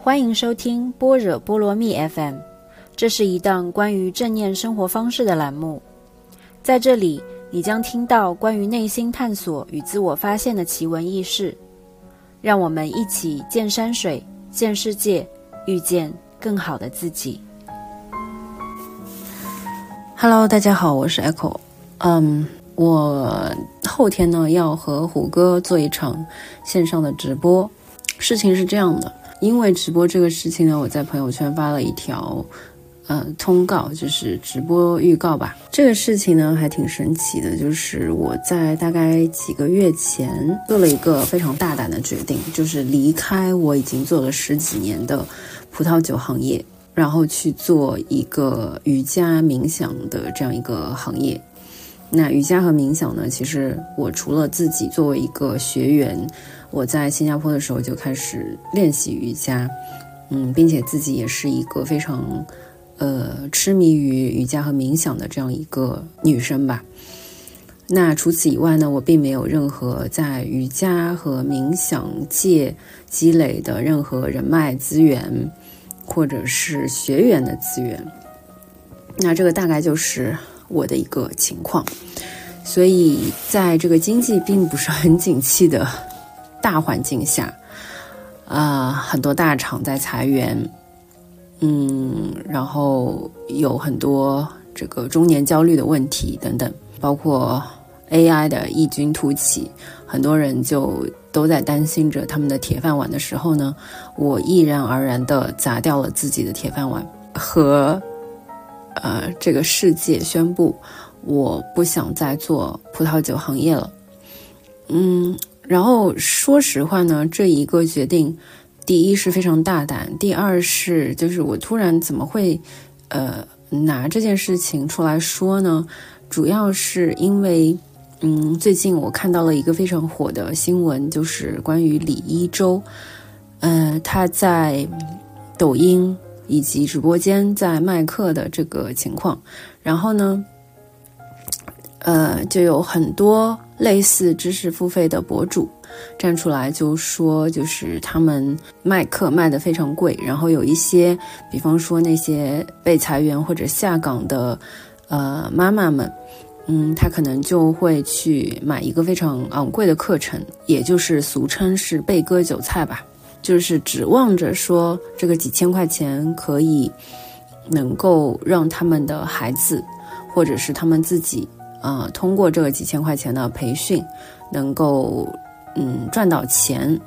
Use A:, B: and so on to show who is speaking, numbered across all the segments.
A: 欢迎收听般若波罗蜜 FM，这是一档关于正念生活方式的栏目。在这里，你将听到关于内心探索与自我发现的奇闻异事。让我们一起见山水、见世界，遇见更好的自己。Hello，大家好，我是 Echo。嗯，我后天呢要和虎哥做一场线上的直播。事情是这样的。因为直播这个事情呢，我在朋友圈发了一条，呃，通告，就是直播预告吧。这个事情呢，还挺神奇的，就是我在大概几个月前做了一个非常大胆的决定，就是离开我已经做了十几年的葡萄酒行业，然后去做一个瑜伽冥想的这样一个行业。那瑜伽和冥想呢，其实我除了自己作为一个学员。我在新加坡的时候就开始练习瑜伽，嗯，并且自己也是一个非常，呃，痴迷于瑜伽和冥想的这样一个女生吧。那除此以外呢，我并没有任何在瑜伽和冥想界积累的任何人脉资源，或者是学员的资源。那这个大概就是我的一个情况。所以在这个经济并不是很景气的。大环境下，啊，很多大厂在裁员，嗯，然后有很多这个中年焦虑的问题等等，包括 AI 的异军突起，很多人就都在担心着他们的铁饭碗的时候呢，我毅然而然的砸掉了自己的铁饭碗，和呃这个世界宣布，我不想再做葡萄酒行业了，嗯。然后说实话呢，这一个决定，第一是非常大胆，第二是就是我突然怎么会，呃，拿这件事情出来说呢？主要是因为，嗯，最近我看到了一个非常火的新闻，就是关于李一舟，呃，他在抖音以及直播间在卖课的这个情况，然后呢，呃，就有很多。类似知识付费的博主站出来就说，就是他们卖课卖的非常贵，然后有一些，比方说那些被裁员或者下岗的，呃妈妈们，嗯，她可能就会去买一个非常昂贵的课程，也就是俗称是被割韭菜吧，就是指望着说这个几千块钱可以能够让他们的孩子或者是他们自己。呃，通过这个几千块钱的培训，能够嗯赚到钱。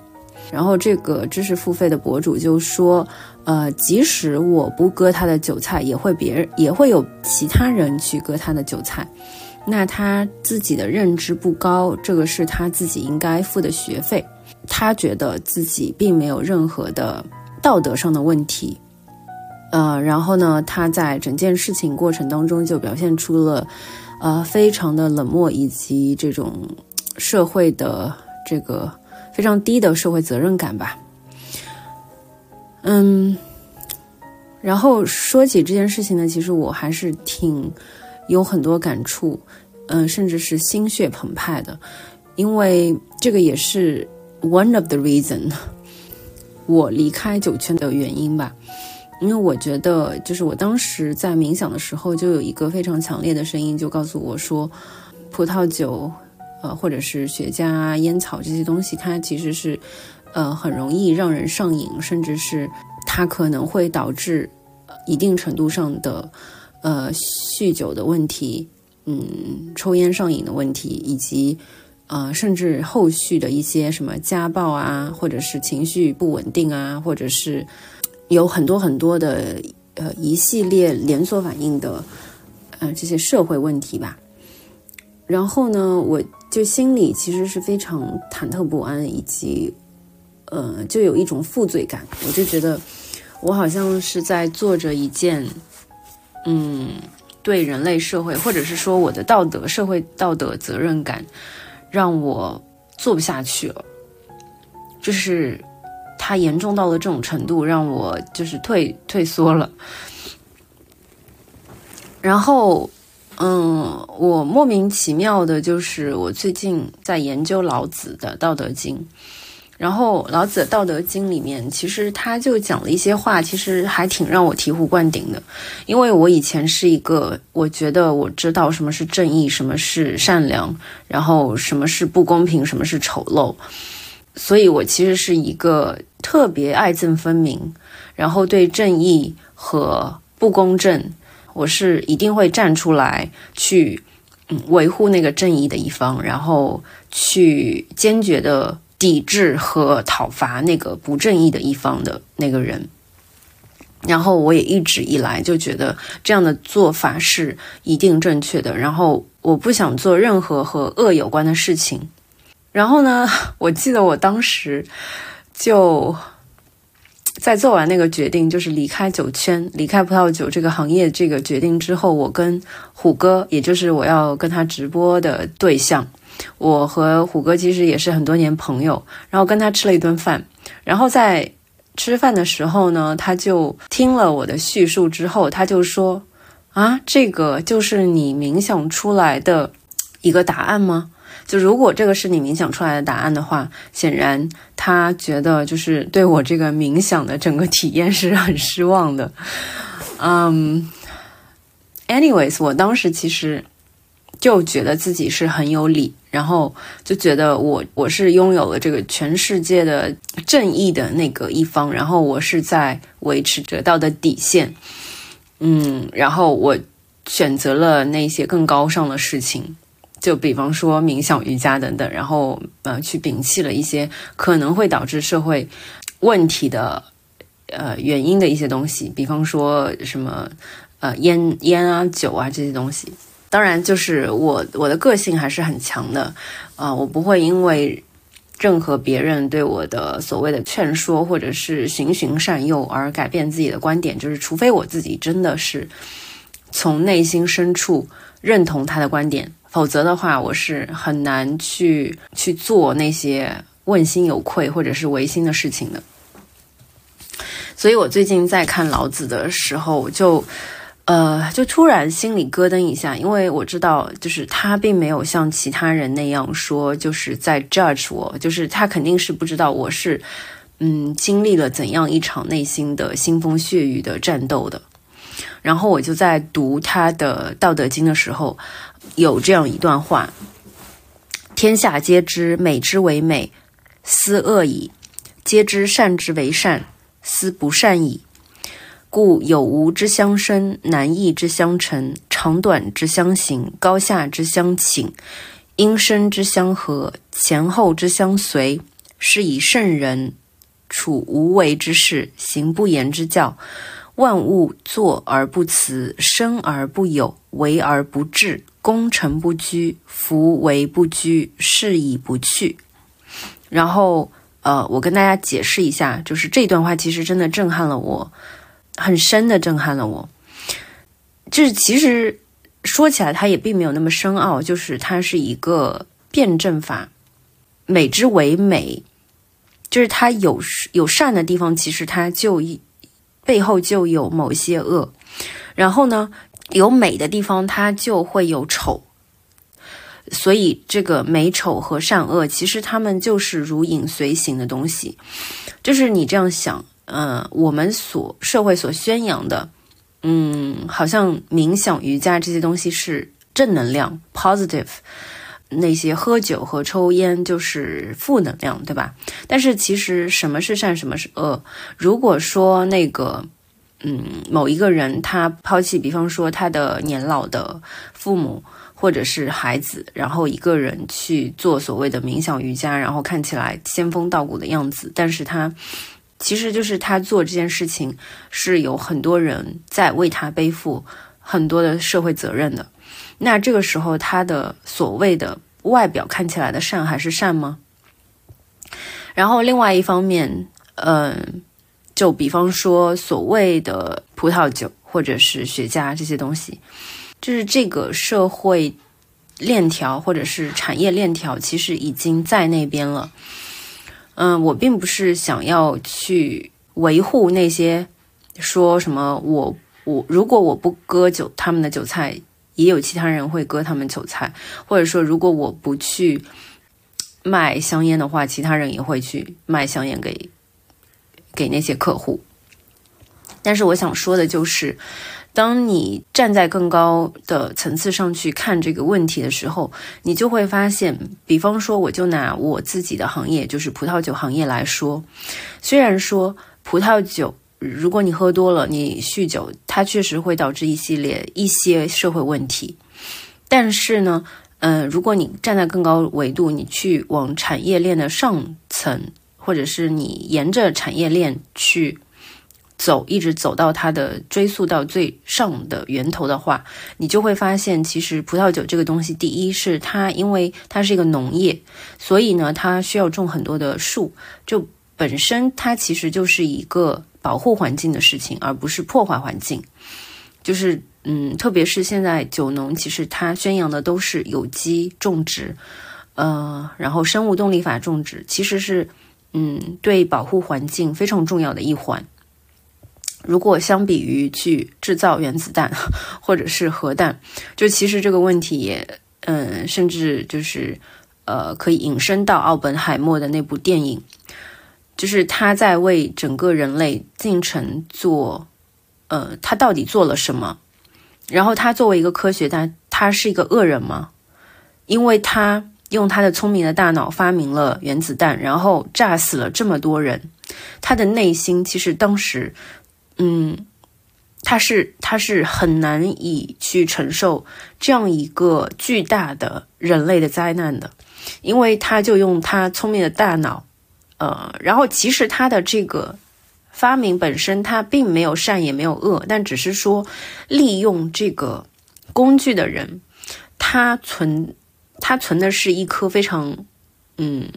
A: 然后这个知识付费的博主就说，呃，即使我不割他的韭菜，也会别人也会有其他人去割他的韭菜。那他自己的认知不高，这个是他自己应该付的学费。他觉得自己并没有任何的道德上的问题。呃，然后呢，他在整件事情过程当中就表现出了。呃，非常的冷漠，以及这种社会的这个非常低的社会责任感吧。嗯，然后说起这件事情呢，其实我还是挺有很多感触，嗯，甚至是心血澎湃的，因为这个也是 one of the reason 我离开酒圈的原因吧。因为我觉得，就是我当时在冥想的时候，就有一个非常强烈的声音，就告诉我说，葡萄酒，呃，或者是雪茄、烟草这些东西，它其实是，呃，很容易让人上瘾，甚至是它可能会导致一定程度上的，呃，酗酒的问题，嗯，抽烟上瘾的问题，以及，呃，甚至后续的一些什么家暴啊，或者是情绪不稳定啊，或者是。有很多很多的呃一系列连锁反应的呃这些社会问题吧，然后呢，我就心里其实是非常忐忑不安，以及呃就有一种负罪感，我就觉得我好像是在做着一件嗯对人类社会或者是说我的道德社会道德责任感让我做不下去了，就是。它严重到了这种程度，让我就是退退缩了。然后，嗯，我莫名其妙的，就是我最近在研究老子的《道德经》，然后老子《道德经》里面，其实他就讲了一些话，其实还挺让我醍醐灌顶的。因为我以前是一个，我觉得我知道什么是正义，什么是善良，然后什么是不公平，什么是丑陋，所以我其实是一个特别爱憎分明，然后对正义和不公正，我是一定会站出来去，嗯，维护那个正义的一方，然后去坚决的。抵制和讨伐那个不正义的一方的那个人，然后我也一直以来就觉得这样的做法是一定正确的。然后我不想做任何和恶有关的事情。然后呢，我记得我当时就在做完那个决定，就是离开酒圈、离开葡萄酒这个行业这个决定之后，我跟虎哥，也就是我要跟他直播的对象。我和虎哥其实也是很多年朋友，然后跟他吃了一顿饭，然后在吃饭的时候呢，他就听了我的叙述之后，他就说：“啊，这个就是你冥想出来的一个答案吗？就如果这个是你冥想出来的答案的话，显然他觉得就是对我这个冥想的整个体验是很失望的。”嗯，anyways，我当时其实。就觉得自己是很有理，然后就觉得我我是拥有了这个全世界的正义的那个一方，然后我是在维持着道德底线，嗯，然后我选择了那些更高尚的事情，就比方说冥想、瑜伽等等，然后呃，去摒弃了一些可能会导致社会问题的呃原因的一些东西，比方说什么呃烟烟啊、酒啊这些东西。当然，就是我我的个性还是很强的，啊，我不会因为任何别人对我的所谓的劝说或者是循循善诱而改变自己的观点，就是除非我自己真的是从内心深处认同他的观点，否则的话，我是很难去去做那些问心有愧或者是违心的事情的。所以我最近在看老子的时候就。呃，就突然心里咯噔一下，因为我知道，就是他并没有像其他人那样说，就是在 judge 我，就是他肯定是不知道我是，嗯，经历了怎样一场内心的腥风血雨的战斗的。然后我就在读他的《道德经》的时候，有这样一段话：天下皆知美之为美，斯恶已；皆知善之为善，斯不善已。故有无之相生，难易之相成，长短之相形，高下之相倾，音声之相和，前后之相随，是以圣人处无为之事，行不言之教。万物作而不辞，生而不有，为而不治，功成不居，夫为不居，是以不去。然后，呃，我跟大家解释一下，就是这段话其实真的震撼了我。很深的震撼了我，就是其实说起来，它也并没有那么深奥，就是它是一个辩证法，美之为美，就是它有有善的地方，其实它就一背后就有某些恶，然后呢，有美的地方，它就会有丑，所以这个美丑和善恶，其实它们就是如影随形的东西，就是你这样想。嗯，我们所社会所宣扬的，嗯，好像冥想、瑜伽这些东西是正能量 （positive），那些喝酒和抽烟就是负能量，对吧？但是其实什么是善，什么是恶？如果说那个，嗯，某一个人他抛弃，比方说他的年老的父母或者是孩子，然后一个人去做所谓的冥想、瑜伽，然后看起来仙风道骨的样子，但是他。其实就是他做这件事情是有很多人在为他背负很多的社会责任的。那这个时候，他的所谓的外表看起来的善还是善吗？然后另外一方面，嗯，就比方说所谓的葡萄酒或者是雪茄这些东西，就是这个社会链条或者是产业链条，其实已经在那边了。嗯，我并不是想要去维护那些说什么我我如果我不割韭他们的韭菜，也有其他人会割他们韭菜，或者说如果我不去卖香烟的话，其他人也会去卖香烟给给那些客户。但是我想说的就是，当你站在更高的层次上去看这个问题的时候，你就会发现，比方说，我就拿我自己的行业，就是葡萄酒行业来说，虽然说葡萄酒，如果你喝多了，你酗酒，它确实会导致一系列一些社会问题，但是呢，嗯，如果你站在更高维度，你去往产业链的上层，或者是你沿着产业链去。走，一直走到它的追溯到最上的源头的话，你就会发现，其实葡萄酒这个东西，第一是它因为它是一个农业，所以呢，它需要种很多的树，就本身它其实就是一个保护环境的事情，而不是破坏环境。就是嗯，特别是现在酒农，其实它宣扬的都是有机种植，呃，然后生物动力法种植，其实是嗯，对保护环境非常重要的一环。如果相比于去制造原子弹 或者是核弹，就其实这个问题也，嗯，甚至就是，呃，可以引申到奥本海默的那部电影，就是他在为整个人类进程做，呃，他到底做了什么？然后他作为一个科学家，他是一个恶人吗？因为他用他的聪明的大脑发明了原子弹，然后炸死了这么多人，他的内心其实当时。嗯，他是他是很难以去承受这样一个巨大的人类的灾难的，因为他就用他聪明的大脑，呃，然后其实他的这个发明本身他并没有善也没有恶，但只是说利用这个工具的人，他存他存的是一颗非常嗯。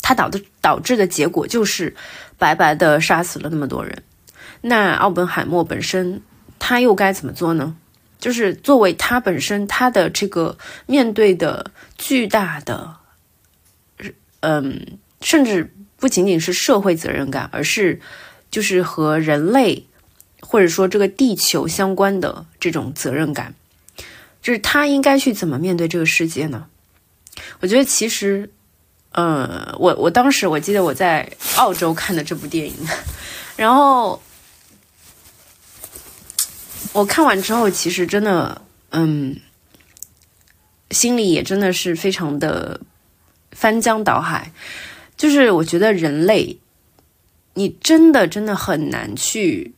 A: 他导的导致的结果就是白白的杀死了那么多人。那奥本海默本身他又该怎么做呢？就是作为他本身他的这个面对的巨大的，嗯，甚至不仅仅是社会责任感，而是就是和人类或者说这个地球相关的这种责任感，就是他应该去怎么面对这个世界呢？我觉得其实。嗯，我我当时我记得我在澳洲看的这部电影，然后我看完之后，其实真的，嗯，心里也真的是非常的翻江倒海。就是我觉得人类，你真的真的很难去，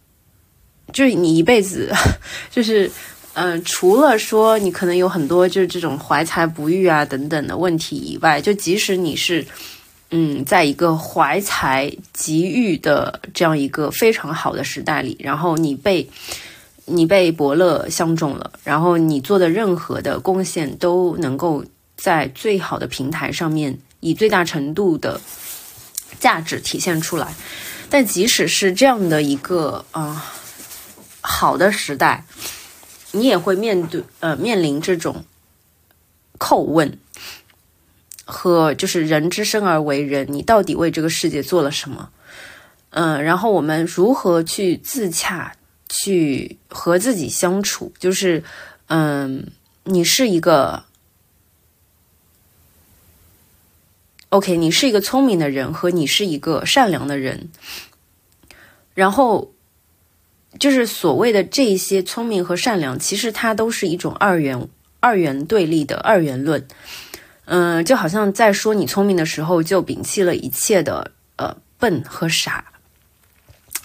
A: 就是你一辈子，就是。嗯，除了说你可能有很多就是这种怀才不遇啊等等的问题以外，就即使你是，嗯，在一个怀才急遇的这样一个非常好的时代里，然后你被你被伯乐相中了，然后你做的任何的贡献都能够在最好的平台上面以最大程度的价值体现出来，但即使是这样的一个啊好的时代。你也会面对呃面临这种叩问和就是人之生而为人，你到底为这个世界做了什么？嗯，然后我们如何去自洽，去和自己相处？就是嗯，你是一个 OK，你是一个聪明的人，和你是一个善良的人，然后。就是所谓的这些聪明和善良，其实它都是一种二元二元对立的二元论。嗯，就好像在说你聪明的时候，就摒弃了一切的呃笨和傻。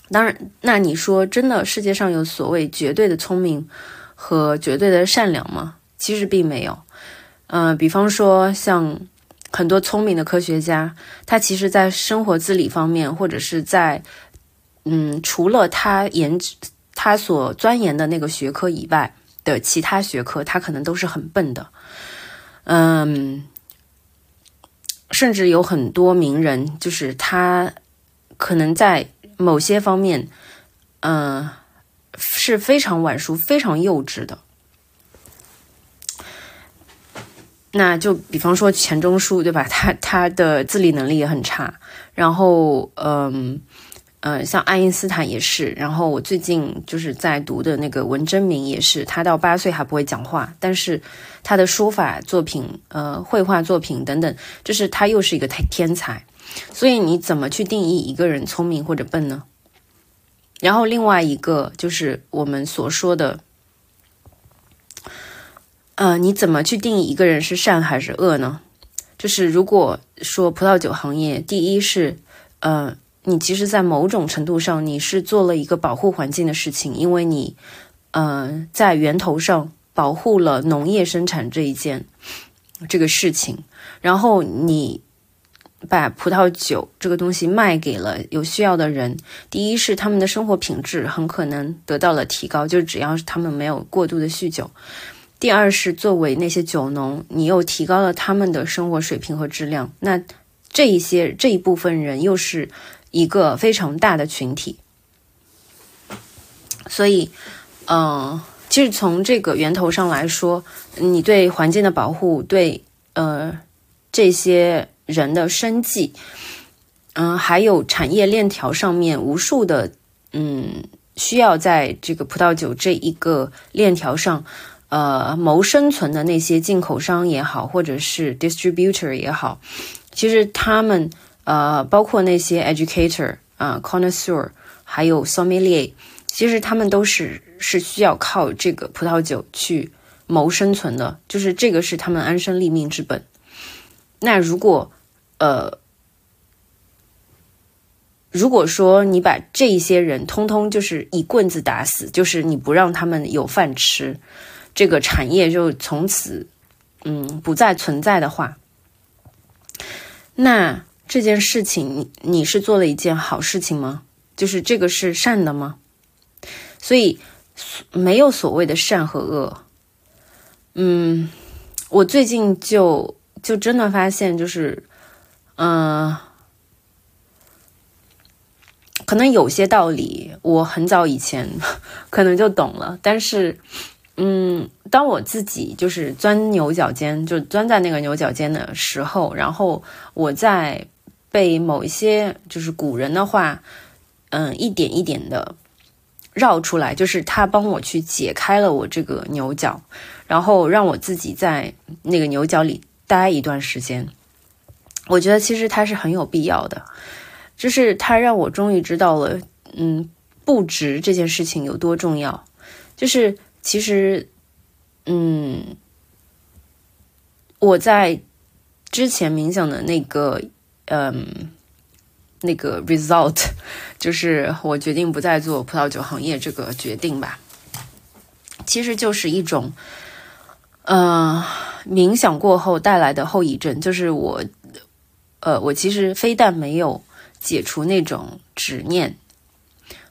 A: 当然，那你说真的，世界上有所谓绝对的聪明和绝对的善良吗？其实并没有。嗯，比方说像很多聪明的科学家，他其实在生活自理方面，或者是在。嗯，除了他研他所钻研的那个学科以外的其他学科，他可能都是很笨的。嗯，甚至有很多名人，就是他可能在某些方面，嗯，是非常晚熟、非常幼稚的。那就比方说钱钟书，对吧？他他的自理能力也很差，然后嗯。呃，像爱因斯坦也是，然后我最近就是在读的那个文征明也是，他到八岁还不会讲话，但是他的书法作品、呃，绘画作品等等，就是他又是一个天天才。所以你怎么去定义一个人聪明或者笨呢？然后另外一个就是我们所说的，呃，你怎么去定义一个人是善还是恶呢？就是如果说葡萄酒行业，第一是，呃。你其实，在某种程度上，你是做了一个保护环境的事情，因为你，呃，在源头上保护了农业生产这一件这个事情，然后你把葡萄酒这个东西卖给了有需要的人。第一是他们的生活品质很可能得到了提高，就是只要是他们没有过度的酗酒。第二是作为那些酒农，你又提高了他们的生活水平和质量。那这一些这一部分人又是。一个非常大的群体，所以，嗯，其实从这个源头上来说，你对环境的保护，对呃这些人的生计，嗯，还有产业链条上面无数的嗯需要在这个葡萄酒这一个链条上呃谋生存的那些进口商也好，或者是 distributor 也好，其实他们。呃，包括那些 educator 啊，connoisseur，还有 sommelier，其实他们都是是需要靠这个葡萄酒去谋生存的，就是这个是他们安身立命之本。那如果呃，如果说你把这些人通通就是一棍子打死，就是你不让他们有饭吃，这个产业就从此嗯不再存在的话，那。这件事情，你你是做了一件好事情吗？就是这个是善的吗？所以没有所谓的善和恶。嗯，我最近就就真的发现，就是嗯，可能有些道理我很早以前 可能就懂了，但是嗯，当我自己就是钻牛角尖，就钻在那个牛角尖的时候，然后我在。被某一些就是古人的话，嗯，一点一点的绕出来，就是他帮我去解开了我这个牛角，然后让我自己在那个牛角里待一段时间。我觉得其实他是很有必要的，就是他让我终于知道了，嗯，不值这件事情有多重要。就是其实，嗯，我在之前冥想的那个。嗯，那个 result 就是我决定不再做葡萄酒行业这个决定吧。其实就是一种，呃，冥想过后带来的后遗症，就是我，呃，我其实非但没有解除那种执念，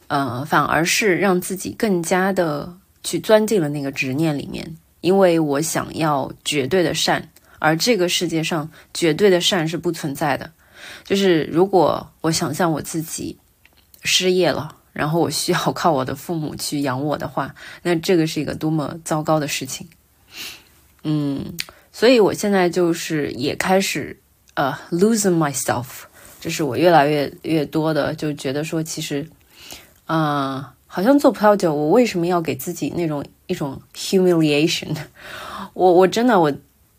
A: 呃，反而是让自己更加的去钻进了那个执念里面，因为我想要绝对的善，而这个世界上绝对的善是不存在的。就是如果我想象我自己失业了，然后我需要靠我的父母去养我的话，那这个是一个多么糟糕的事情。嗯，所以我现在就是也开始呃 losing myself，就是我越来越越多的就觉得说，其实啊，好像做葡萄酒，我为什么要给自己那种一种 humiliation？我我真的我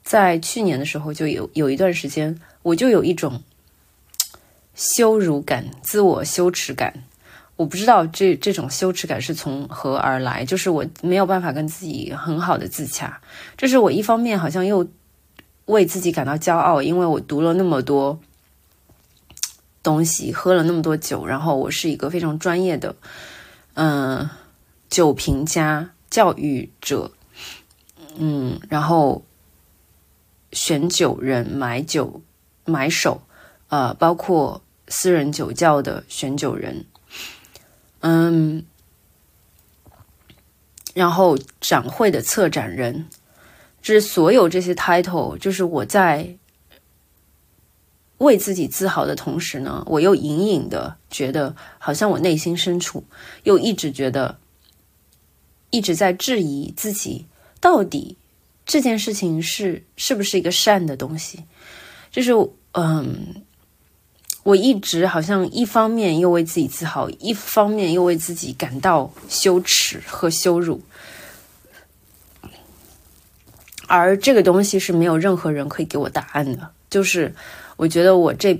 A: 在去年的时候就有有一段时间，我就有一种。羞辱感、自我羞耻感，我不知道这这种羞耻感是从何而来，就是我没有办法跟自己很好的自洽。这是我一方面好像又为自己感到骄傲，因为我读了那么多东西，喝了那么多酒，然后我是一个非常专业的嗯酒评家、教育者，嗯，然后选酒人、买酒买手，呃，包括。私人酒窖的选酒人，嗯，然后展会的策展人，就是所有这些 title，就是我在为自己自豪的同时呢，我又隐隐的觉得，好像我内心深处又一直觉得，一直在质疑自己，到底这件事情是是不是一个善的东西？就是嗯。我一直好像一方面又为自己自豪，一方面又为自己感到羞耻和羞辱，而这个东西是没有任何人可以给我答案的。就是我觉得我这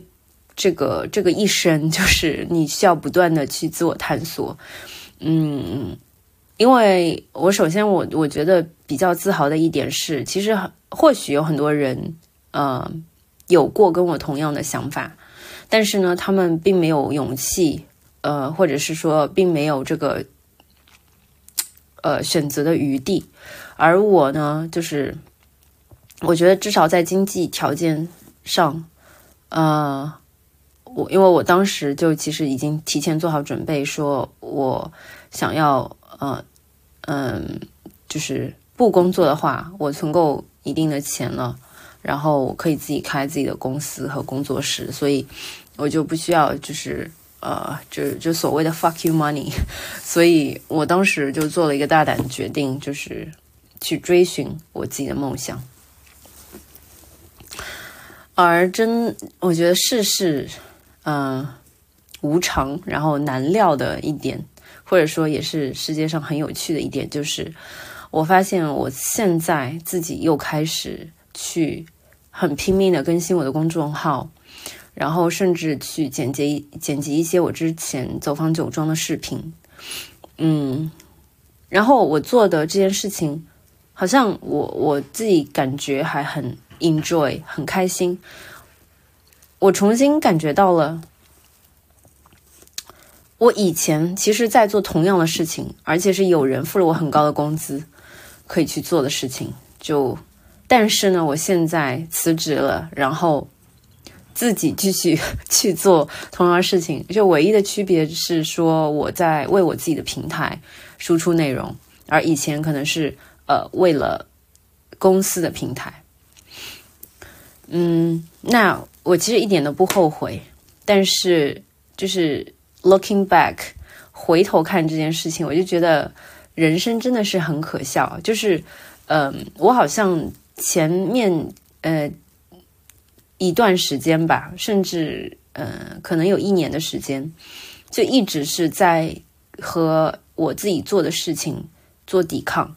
A: 这个这个一生，就是你需要不断的去自我探索。嗯，因为我首先我我觉得比较自豪的一点是，其实或许有很多人呃有过跟我同样的想法。但是呢，他们并没有勇气，呃，或者是说，并没有这个，呃，选择的余地。而我呢，就是我觉得至少在经济条件上，呃，我因为我当时就其实已经提前做好准备，说我想要，呃，嗯，就是不工作的话，我存够一定的钱了。然后我可以自己开自己的公司和工作室，所以我就不需要就是呃，就就所谓的 fuck you money。所以我当时就做了一个大胆的决定，就是去追寻我自己的梦想。而真，我觉得世事嗯无常，然后难料的一点，或者说也是世界上很有趣的一点，就是我发现我现在自己又开始去。很拼命的更新我的公众号，然后甚至去剪辑剪辑一些我之前走访酒庄的视频，嗯，然后我做的这件事情，好像我我自己感觉还很 enjoy，很开心。我重新感觉到了，我以前其实在做同样的事情，而且是有人付了我很高的工资可以去做的事情，就。但是呢，我现在辞职了，然后自己继续 去做同样的事情。就唯一的区别是说，我在为我自己的平台输出内容，而以前可能是呃为了公司的平台。嗯，那我其实一点都不后悔。但是就是 looking back，回头看这件事情，我就觉得人生真的是很可笑。就是嗯，我好像。前面呃一段时间吧，甚至呃可能有一年的时间，就一直是在和我自己做的事情做抵抗。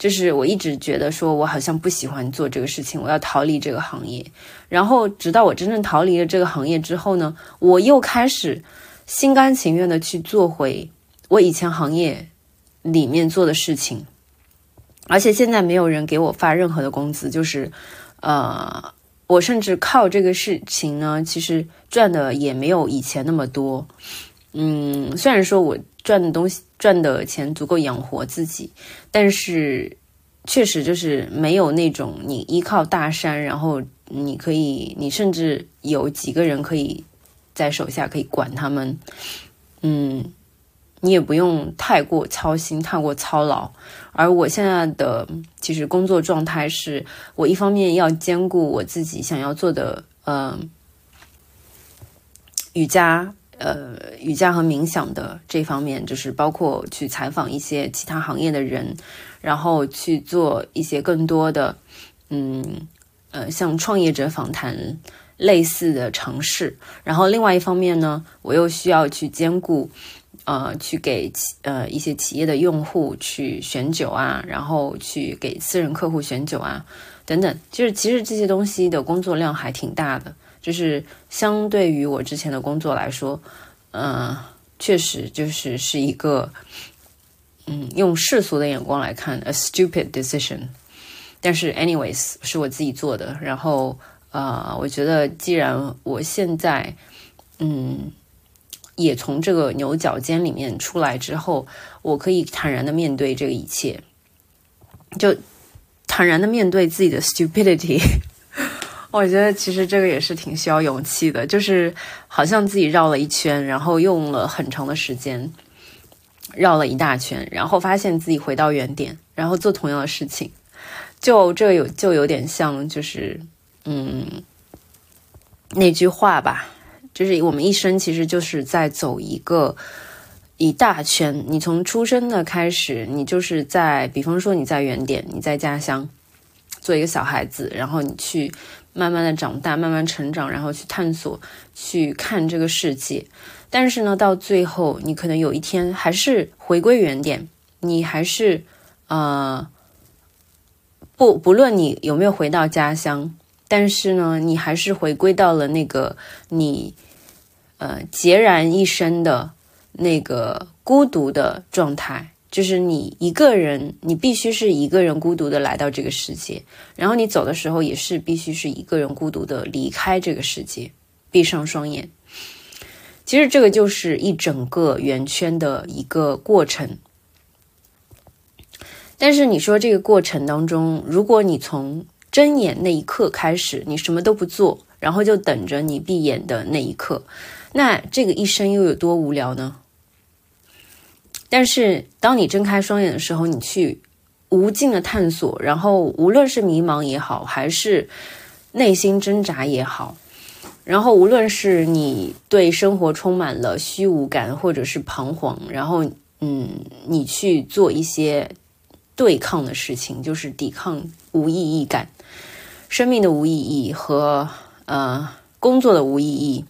A: 就是我一直觉得说，我好像不喜欢做这个事情，我要逃离这个行业。然后直到我真正逃离了这个行业之后呢，我又开始心甘情愿的去做回我以前行业里面做的事情。而且现在没有人给我发任何的工资，就是，呃，我甚至靠这个事情呢，其实赚的也没有以前那么多。嗯，虽然说我赚的东西赚的钱足够养活自己，但是确实就是没有那种你依靠大山，然后你可以，你甚至有几个人可以在手下可以管他们，嗯。你也不用太过操心，太过操劳。而我现在的其实工作状态是，我一方面要兼顾我自己想要做的，呃，瑜伽，呃，瑜伽和冥想的这方面，就是包括去采访一些其他行业的人，然后去做一些更多的，嗯，呃，像创业者访谈类似的尝试。然后另外一方面呢，我又需要去兼顾。呃，去给企呃一些企业的用户去选酒啊，然后去给私人客户选酒啊，等等，就是其实这些东西的工作量还挺大的，就是相对于我之前的工作来说，嗯，确实就是是一个，嗯，用世俗的眼光来看，a stupid decision。但是，anyways，是我自己做的，然后呃，我觉得既然我现在，嗯。也从这个牛角尖里面出来之后，我可以坦然的面对这个一切，就坦然的面对自己的 stupidity。我觉得其实这个也是挺需要勇气的，就是好像自己绕了一圈，然后用了很长的时间绕了一大圈，然后发现自己回到原点，然后做同样的事情，就这有就有点像就是嗯那句话吧。就是我们一生其实就是在走一个一大圈。你从出生的开始，你就是在，比方说你在原点，你在家乡做一个小孩子，然后你去慢慢的长大，慢慢成长，然后去探索，去看这个世界。但是呢，到最后，你可能有一天还是回归原点，你还是呃，不不论你有没有回到家乡，但是呢，你还是回归到了那个你呃孑然一身的那个孤独的状态。就是你一个人，你必须是一个人孤独的来到这个世界，然后你走的时候也是必须是一个人孤独的离开这个世界，闭上双眼。其实这个就是一整个圆圈的一个过程。但是你说这个过程当中，如果你从睁眼那一刻开始，你什么都不做，然后就等着你闭眼的那一刻，那这个一生又有多无聊呢？但是，当你睁开双眼的时候，你去无尽的探索，然后无论是迷茫也好，还是内心挣扎也好，然后无论是你对生活充满了虚无感，或者是彷徨，然后嗯，你去做一些对抗的事情，就是抵抗无意义感、生命的无意义和呃工作的无意义，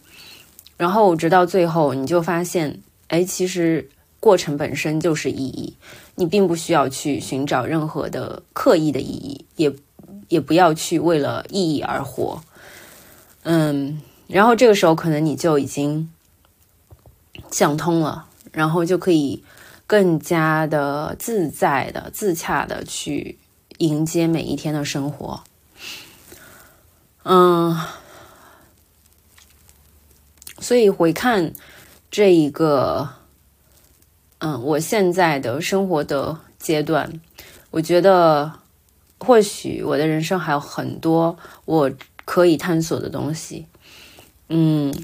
A: 然后直到最后，你就发现，哎，其实。过程本身就是意义，你并不需要去寻找任何的刻意的意义，也也不要去为了意义而活。嗯，然后这个时候可能你就已经想通了，然后就可以更加的自在的、自洽的去迎接每一天的生活。嗯，所以回看这一个。嗯，我现在的生活的阶段，我觉得或许我的人生还有很多我可以探索的东西。嗯，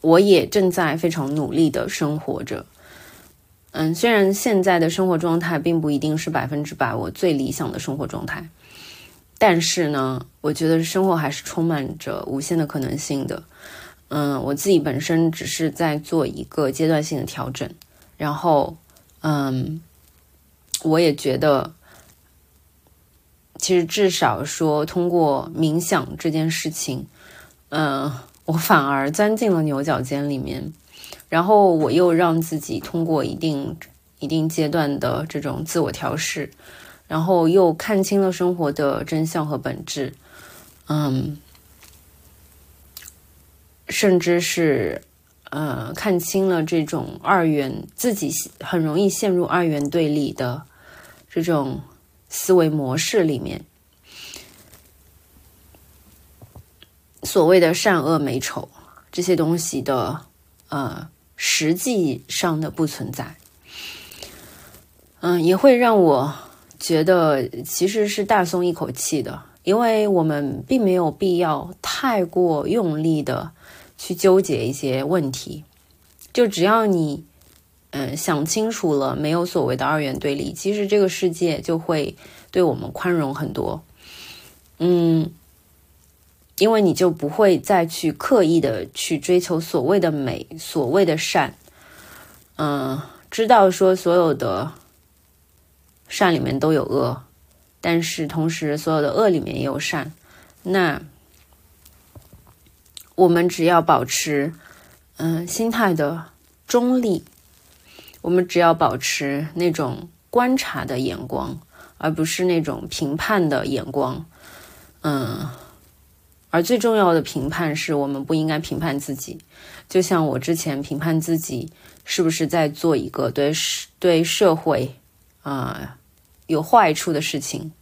A: 我也正在非常努力的生活着。嗯，虽然现在的生活状态并不一定是百分之百我最理想的生活状态，但是呢，我觉得生活还是充满着无限的可能性的。嗯，我自己本身只是在做一个阶段性的调整，然后，嗯，我也觉得，其实至少说通过冥想这件事情，嗯，我反而钻进了牛角尖里面，然后我又让自己通过一定一定阶段的这种自我调试，然后又看清了生活的真相和本质，嗯。甚至是，呃，看清了这种二元，自己很容易陷入二元对立的这种思维模式里面。所谓的善恶美丑这些东西的，呃，实际上的不存在。嗯，也会让我觉得其实是大松一口气的，因为我们并没有必要太过用力的。去纠结一些问题，就只要你，嗯，想清楚了，没有所谓的二元对立，其实这个世界就会对我们宽容很多，嗯，因为你就不会再去刻意的去追求所谓的美，所谓的善，嗯，知道说所有的善里面都有恶，但是同时所有的恶里面也有善，那。我们只要保持，嗯，心态的中立，我们只要保持那种观察的眼光，而不是那种评判的眼光，嗯，而最重要的评判是我们不应该评判自己，就像我之前评判自己是不是在做一个对社对社会啊有坏处的事情，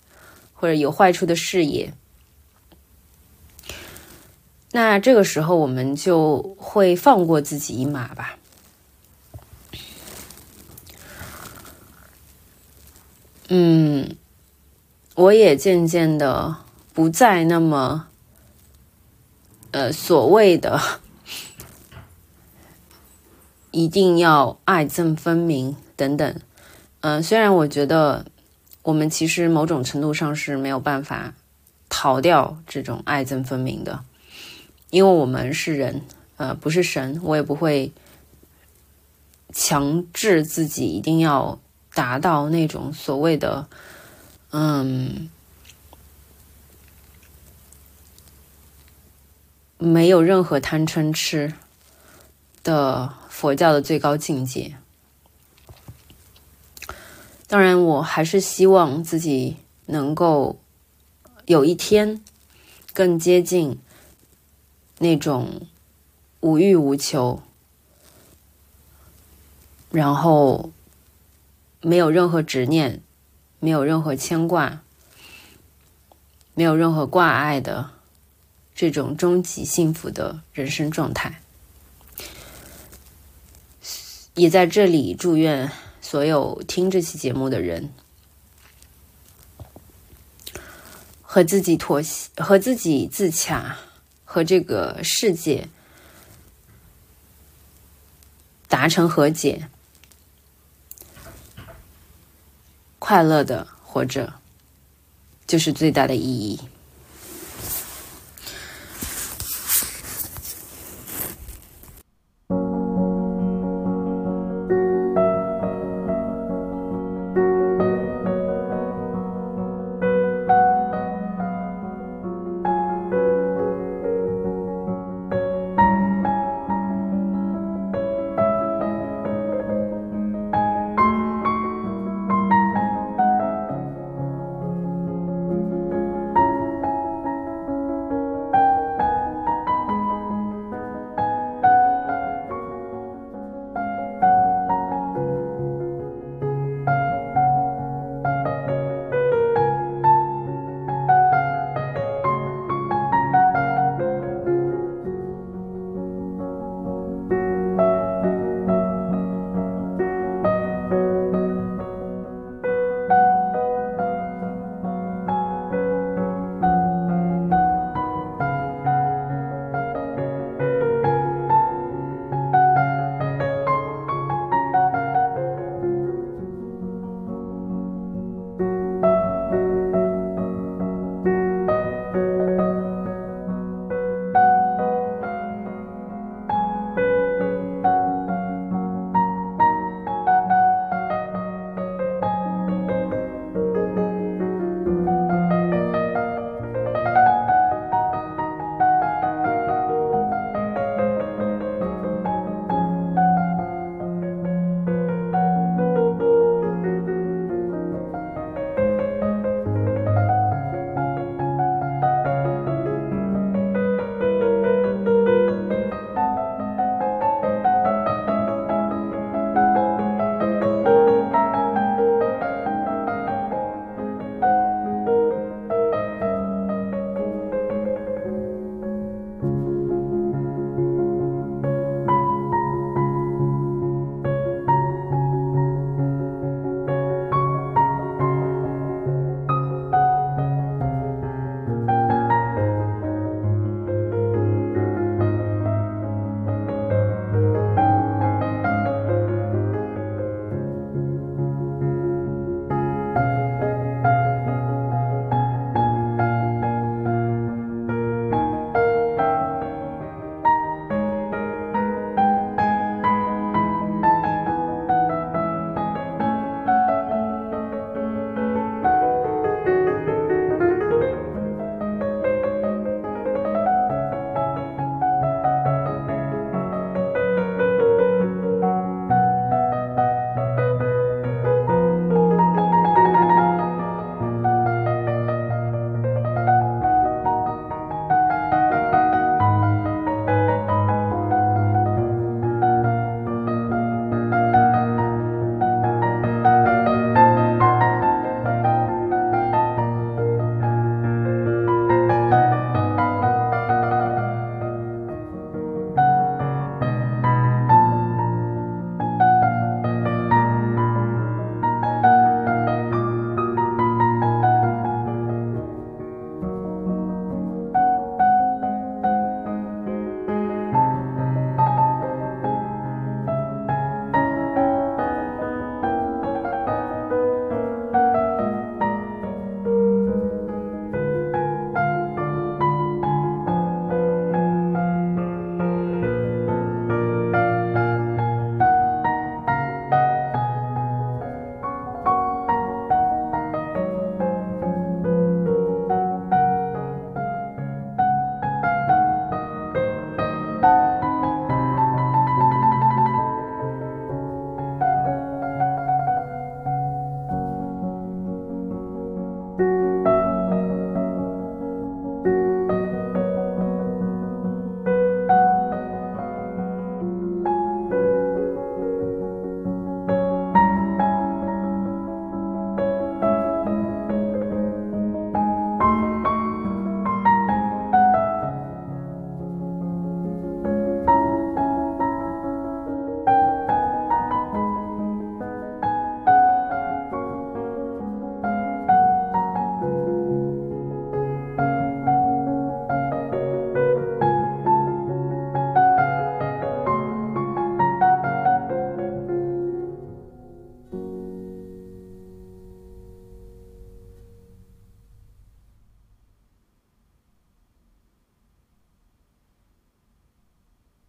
A: 或者有坏处的事业。那这个时候，我们就会放过自己一马吧。嗯，我也渐渐的不再那么，呃，所谓的一定要爱憎分明等等。嗯，虽然我觉得我们其实某种程度上是没有办法逃掉这种爱憎分明的。因为我们是人呃不是神我也不会强制自己一定要达到那种所谓的嗯没有任何贪嗔痴的佛教的最高境界。当然我还是希望自己能够有一天更接近那种无欲无求，然后没有任何执念，没有任何牵挂，没有任何挂碍的这种终极幸福的人生状态。也在这里祝愿。所有听这期节目的人，和自己妥协，和自己自洽，和这个世界达成和解，快乐的活着，就是最大的意义。